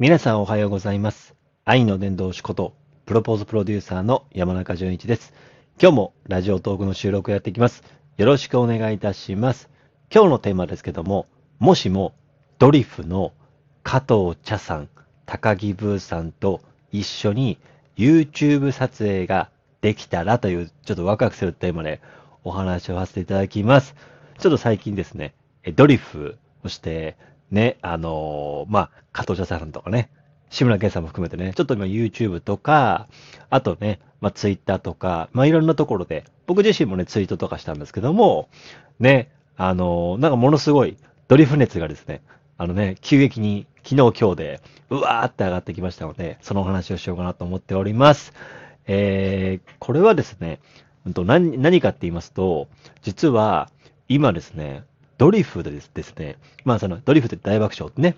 皆さんおはようございます。愛の伝道師こと、プロポーズプロデューサーの山中淳一です。今日もラジオトークの収録をやっていきます。よろしくお願いいたします。今日のテーマですけども、もしもドリフの加藤茶さん、高木ブーさんと一緒に YouTube 撮影ができたらというちょっとワクワクするテーマでお話をさせていただきます。ちょっと最近ですね、ドリフをして、ね、あのーまあ、加藤茶さんとかね、志村けんさんも含めてね、ちょっと今 YouTube とか、あとね、まあ、Twitter とか、まあ、いろんなところで、僕自身もね、ツイートとかしたんですけども、ね、あのーなんかものすごいドリフ熱がですね、あのね、急激に昨日今日で、うわーって上がってきましたので、そのお話をしようかなと思っております。えー、これはですね、何何かって言いますと、実は今ですね、ドリフでですね、まあそのドリフで大爆笑ってね、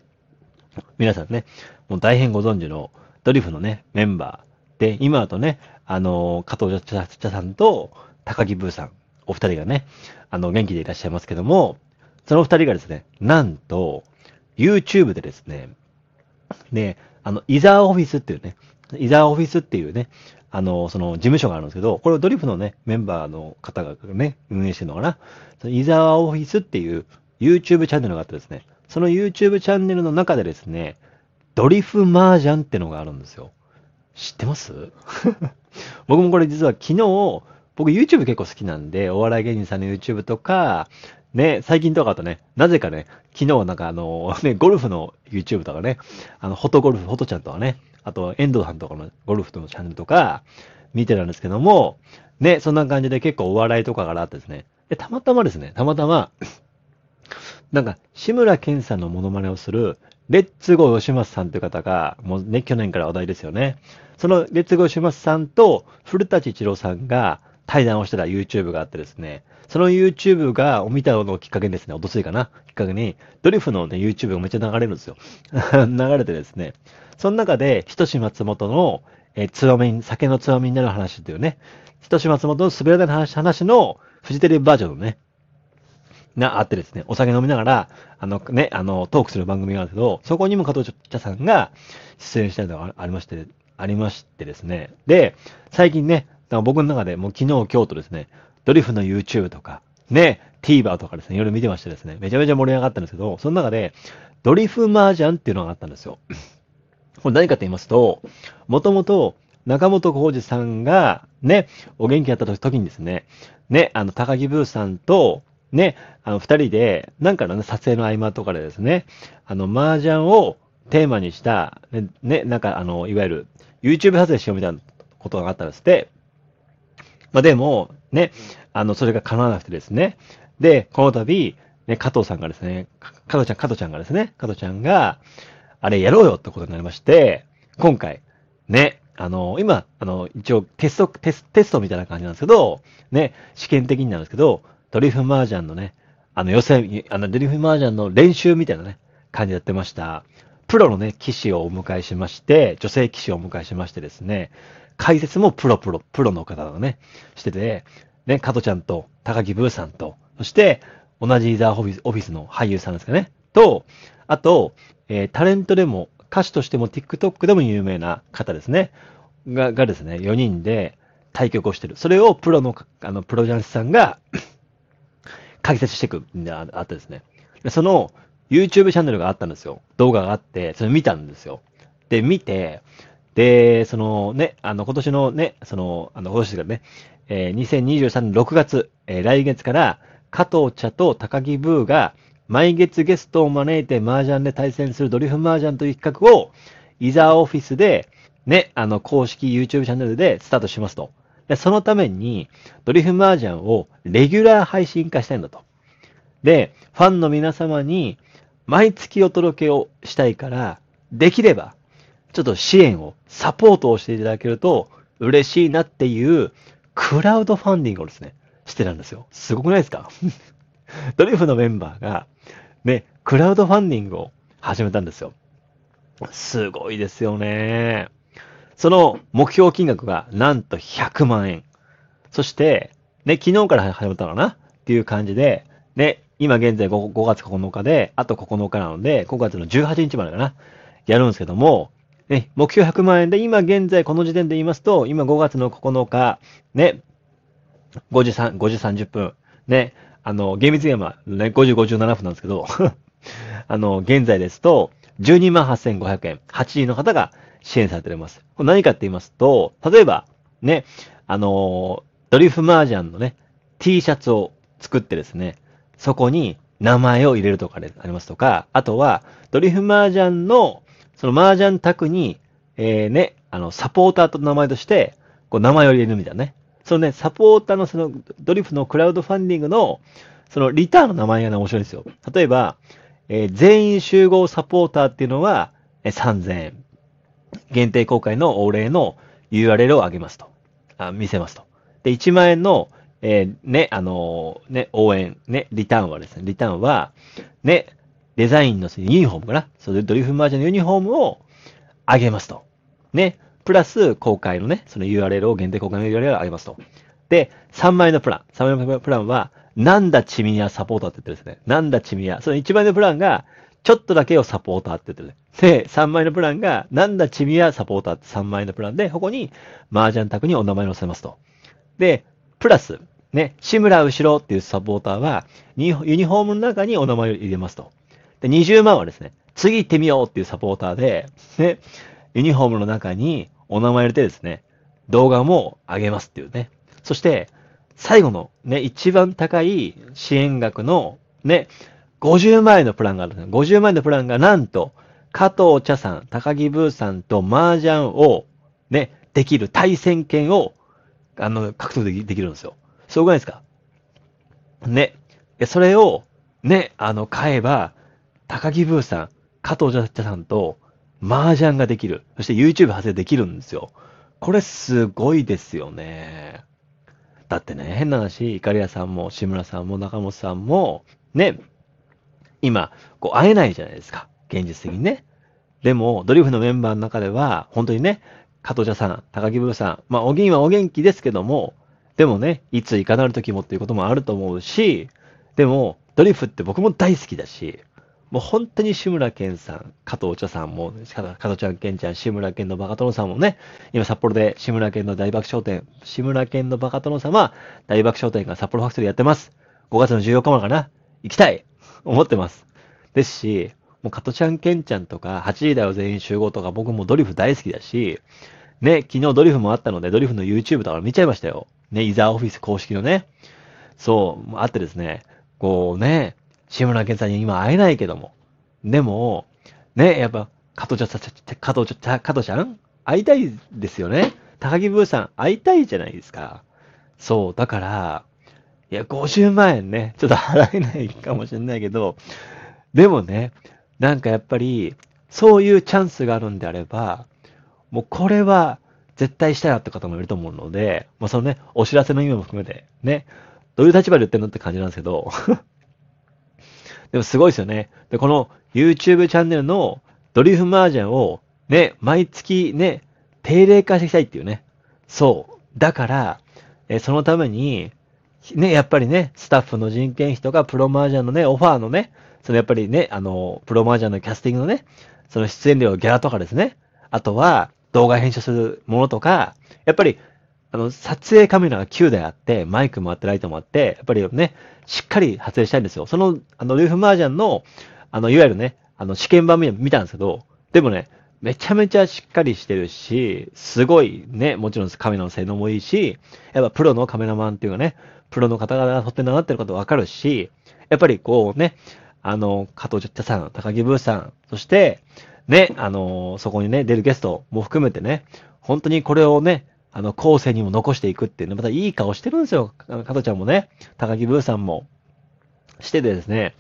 皆さんね、もう大変ご存知のドリフのね、メンバーで、今だとね、あの、加藤茶さんと高木ブーさん、お二人がね、あの、元気でいらっしゃいますけども、その二人がですね、なんと、YouTube でですね、で、あの、イザーオフィスっていうね、イザーオフィスっていうね、あの、その事務所があるんですけど、これドリフのね、メンバーの方がね、運営してるのかな。そのイザーオフィスっていう YouTube チャンネルがあってですね、その YouTube チャンネルの中でですね、ドリフ麻雀ってのがあるんですよ。知ってます？僕もこれ実は昨日、僕 YouTube 結構好きなんで、お笑い芸人さんの YouTube とか、ね、最近とかだとね、なぜかね、昨日はなんかあの、ね、ゴルフの YouTube とかね、あの、フォトゴルフ、フォトちゃんとかね、あと、遠藤さんとかのゴルフのチャンネルとか、見てたんですけども、ね、そんな感じで結構お笑いとかからあってですね、で、たまたまですね、たまたま、なんか、志村けんさんのモノマネをする、レッツゴー吉松さんという方が、もうね、去年から話題ですよね。そのレッツゴー吉松さんと古舘一郎さんが対談をしてた YouTube があってですね、その YouTube が、を見たのをきっかけにですね、おとついかな、きっかけに、ドリフのね、YouTube がめっちゃ流れるんですよ。流れてですね、その中で、ひとし松本の、えー、つまみ、酒のつまみになる話っていうね、ひとし松本の滑らない話話の、フジテレビバージョンのね、があってですね、お酒飲みながら、あのね、あの、トークする番組があるけど、そこにも加藤茶さんが出演したのがありまして、ありましてですね。で、最近ね、僕の中でもう昨日、今日とですね、ドリフの YouTube とか、ね、TVer とかですね、いろいろ見てましてですね、めちゃめちゃ盛り上がったんですけど、その中で、ドリフ麻雀っていうのがあったんですよ。これ何かと言いますと、もともと中本浩二さんがね、お元気だった時にですね、ね、あの、高木ブーさんと、ね、あの、二人で、なんかのね、撮影の合間とかでですね、あの、麻雀をテーマにした、ね、ね、なんかあの、いわゆる YouTube 撮影しようみたいなことがあったんですって、まあでも、ね、あの、それが叶わなくてですね、で、この度、ね、加藤さんがですね、加藤ちゃん、加藤ちゃんがですね、加藤ちゃんが、あれやろうよってことになりまして、今回、ね、あの、今、あの、一応テスト、テステストみたいな感じなんですけど、ね、試験的になるんですけど、ドリフ麻雀のね、あの予選、あのドリフ麻雀の練習みたいなね、感じでやってました。プロのね、騎士をお迎えしまして、女性騎士をお迎えしましてですね、解説もプロプロ、プロの方がね、してて、ね、加藤ちゃんと高木ブーさんと、そして、同じザーオフィスオフィスの俳優さんですかね、と、あと、えータレントでも、歌手としても TikTok でも有名な方ですね、が、がですね、4人で対局をしてる。それをプロの、あの、プロ雀士さんが、解説していくんでああってですね。その YouTube チャンネルがあったんですよ。動画があって、それ見たんですよ。で、見て、で、そのね、あの、今年のね、その、あの、今年ですからね、えー2023年6月、えー来月から、加藤茶と高木ブーが、毎月ゲストを招いて麻雀で対戦するドリフ麻雀という企画を、イザーオフィスで、ね、あの、公式 YouTube チャンネルでスタートしますと。で、そのために、ドリフ麻雀をレギュラー配信化したいんだと。で、ファンの皆様に毎月お届けをしたいから、できれば、ちょっと支援を、サポートをしていただけると嬉しいなっていう、クラウドファンディングをですね、してたんですよ。すごくないですか？ドリフのメンバーが、ね、クラウドファンディングを始めたんですよ。すごいですよね。その目標金額がなんと100万円。そして、ね、昨日から始まったのかな？っていう感じで、ね、今現在 5, 5月9日で、あと9日なので、5月の18日までかな？やるんですけども、ね、目標100万円で、今現在この時点で言いますと、今5月の9日、ね、5時3、5時30分、ね、あの、厳密にはね、5時57分なんですけど、あの、現在ですと、12万8500円、8人の方が支援されております。これ何かって言いますと、例えば、ね、あの、ドリフマージャンのね、T シャツを作ってですね、そこに名前を入れるとかでありますとか、あとは、ドリフマージャンの、そのマージャン宅に、えー、ね、あの、サポーターと名前として、こう名前を入れるみたいなね。そのね、サポーターのその、ドリフのクラウドファンディングの、そのリターンの名前がね、面白いんですよ。例えば、えー、全員集合サポーターっていうのは、えー、3000円。限定公開のお礼の URL をあげますと。あ、見せますと。で、1万円の、えー、ね、あのー、ね、応援、ね、リターンはですね、リターンは、ね、デザインのユニフォームかな？それでドリフマージャンのユニフォームをあげますと。ね、プラス公開のね、その URL を限定公開の URL をあげますと。で、3万円のプラン。3万円のプランは、なんだチミヤサポーターって言ってるんですね。なんだチミヤ。その1万円のプランが、ちょっとだけをサポーターって言ってる。で、3万円のプランが、なんだチミヤサポーターって3万円のプランで、ここに、麻雀卓にお名前を載せますと。で、プラス、ね、志村後ろっていうサポーターは、ユニフォームの中にお名前を入れますと。で、20万はですね、次行ってみようっていうサポーターで、ね、ユニフォームの中にお名前入れてですね、動画も上げますっていうね。そして、最後のね、一番高い支援額のね、50万円のプランがあるんです。50万円のプランがなんと、加藤茶さん、高木ブーさんと麻雀をね、できる対戦権を、あの、獲得できできるんですよ。すごくないですか？ね。それを、ね、あの、買えば、高木ブーさん、加藤茶さんと麻雀ができる。そして YouTube 発生できるんですよ。これすごいですよね。だってね、変な話、イカリアさんも志村さんも中本さんも、ね、今、こう会えないじゃないですか。現実的にね。でも、ドリフのメンバーの中では、本当にね、加藤茶さん、高木ブーさん、まあ、お銀はお元気ですけども、でもね、いついかなる時もっていうこともあると思うし、でも、ドリフって僕も大好きだし、もう本当に志村けんさん、加藤茶さんも、加藤ちゃんけんちゃん、志村けんのバカ殿さんもね、今札幌で志村けんの大爆笑店、志村けんのバカ殿様、大爆笑店が札幌ファクトリーやってます。5月の14日までかな行きたい思ってます。ですし、もう加トちゃんけんちゃんとか、8時だよ全員集合とか、僕もドリフ大好きだし、ね、昨日ドリフもあったので、ドリフの YouTube とか見ちゃいましたよ。ね、イザーオフィス公式のね。そう、あってですね、こうね、志村けんさんに今会えないけども。でも、ね、やっぱ、加藤ちゃん、加藤ちゃん、加藤ちゃん会いたいですよね。高木ブーさん会いたいじゃないですか。そう、だから、いや、50万円ね、ちょっと払えないかもしれないけど、でもね、なんかやっぱり、そういうチャンスがあるんであれば、もうこれは絶対したいなって方もいると思うので、まあそのね、お知らせの意味も含めて、ね、どういう立場で言ってんのって感じなんですけど、でもすごいですよね。で、この YouTube チャンネルのドリフマージャンをね、毎月ね、定例化していきたいっていうね。そう。だから、えそのために、ね、やっぱりね、スタッフの人件費とか、プロマージャンのね、オファーのね、そのやっぱりね、あの、プロマージャンのキャスティングのね、その出演料、ギャラとかですね。あとは、動画編集するものとか、やっぱり、あの、撮影カメラが9台あって、マイクもあって、ライトもあって、やっぱりね、しっかり撮影したいんですよ。その、あの、ルーフマージャンの、あの、いわゆるね、あの、試験版見たんですけど、でもね、めちゃめちゃしっかりしてるし、すごいね、もちろんカメラの性能もいいし、やっぱプロのカメラマンっていうかね、プロの方々が撮ってんだなってることわかるし、やっぱりこうね、あの、加藤茶さん、高木ブーさん、そして、ね、あの、そこにね、出るゲストも含めてね、本当にこれをね、あの、後世にも残していくっていうね、またいい顔してるんですよ。加藤ちゃんもね、高木ブーさんも、しててですね、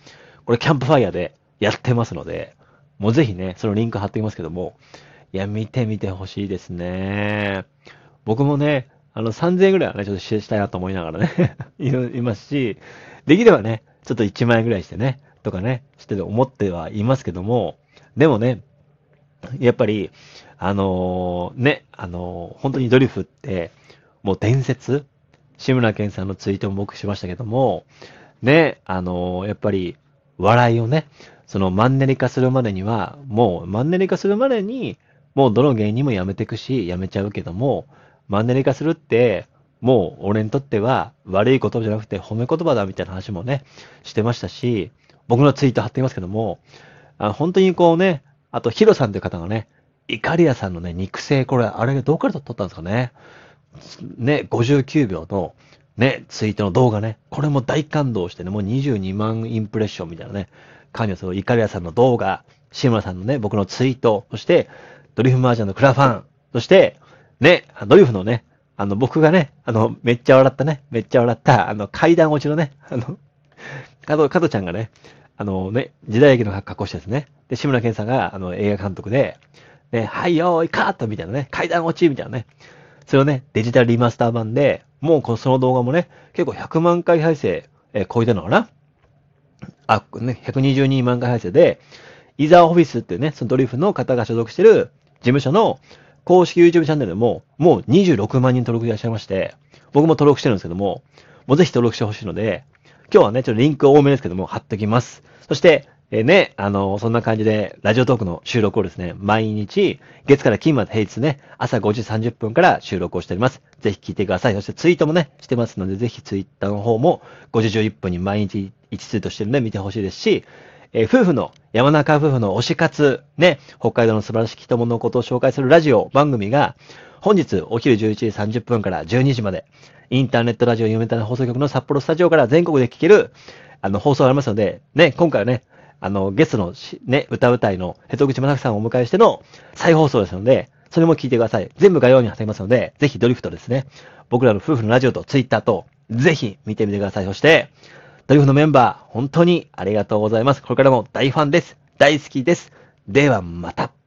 これキャンプファイヤーでやってますので、もうぜひね、そのリンク貼っておきますけども、いや、見てみてほしいですね。僕もね、あの、3000円ぐらいはね、ちょっとしたいなと思いながらね いますし、できればね、ちょっと1万円ぐらいしてね、とかね、してて思ってはいますけども、でもね、やっぱり、あのー、ね、あのー、本当にドリフって、もう伝説？志村けんさんのツイートも僕しましたけども、ね、あのー、やっぱり、笑いをね、そのマンネリ化するまでには、もうマンネリ化するまでに、もうどの芸人も辞めてくし、辞めちゃうけども、マンネリ化するって、もう俺にとっては悪い言葉じゃなくて褒め言葉だみたいな話もね、してましたし、僕のツイート貼っていますけども、あ本当にこうね、あとヒロさんという方がね、イカリアさんのね、肉声、これ、あれどこから撮ったんですかね。ね、59秒のね、ツイートの動画ね、これも大感動してね、もう22万インプレッションみたいなね、関与するイカリアさんの動画、志村さんのね、僕のツイート、そして、ドリフマージャンのクラファン、そして、ね、ドリフのね、あの、僕がね、あの、めっちゃ笑ったね、めっちゃ笑った、あの、階段落ちのね、あの、加藤、加藤ちゃんがね、あのね、時代劇の格好してですね、で、志村けんさんが、あの、映画監督で、ね、はいよーい、カートみたいなね、階段落ちみたいなね、それをね、デジタルリマスター版で、もうこのその動画もね、結構100万回再生、えー、超えたのかな？あ、ね、122万回再生で、イザーオフィスっていうね、そのドリフの方が所属してる事務所の公式 YouTube チャンネルも、もう26万人登録いらっしゃいまして、僕も登録してるんですけども、もうぜひ登録してほしいので、今日はね、ちょっとリンク多めですけども、貼っときます。そして、えー、ね、あの、そんな感じで、ラジオトークの収録をですね、毎日、月から金まで平日ね、朝5時30分から収録をしております。ぜひ聞いてください。そしてツイートもね、してますので、ぜひツイッターの方も5時11分に毎日1ツイートしてるんで見てほしいですし、えー、夫婦の、山中夫婦の推し活、ね、北海道の素晴らしき友のことを紹介するラジオ番組が、本日お昼11時30分から12時まで、インターネットラジオ夢た放送局の札幌スタジオから全国で聴ける、あの、放送がありますので、ね、今回はね、あの、ゲストのね、歌うたいの瀬戸口正樹さんをお迎えしての再放送ですので、それも聞いてください。全部概要に挟みますので、ぜひドリフトですね。僕らの夫婦のラジオとツイッターと、ぜひ見てみてください。そして、ドリフトのメンバー、本当にありがとうございます。これからも大ファンです。大好きです。ではまた。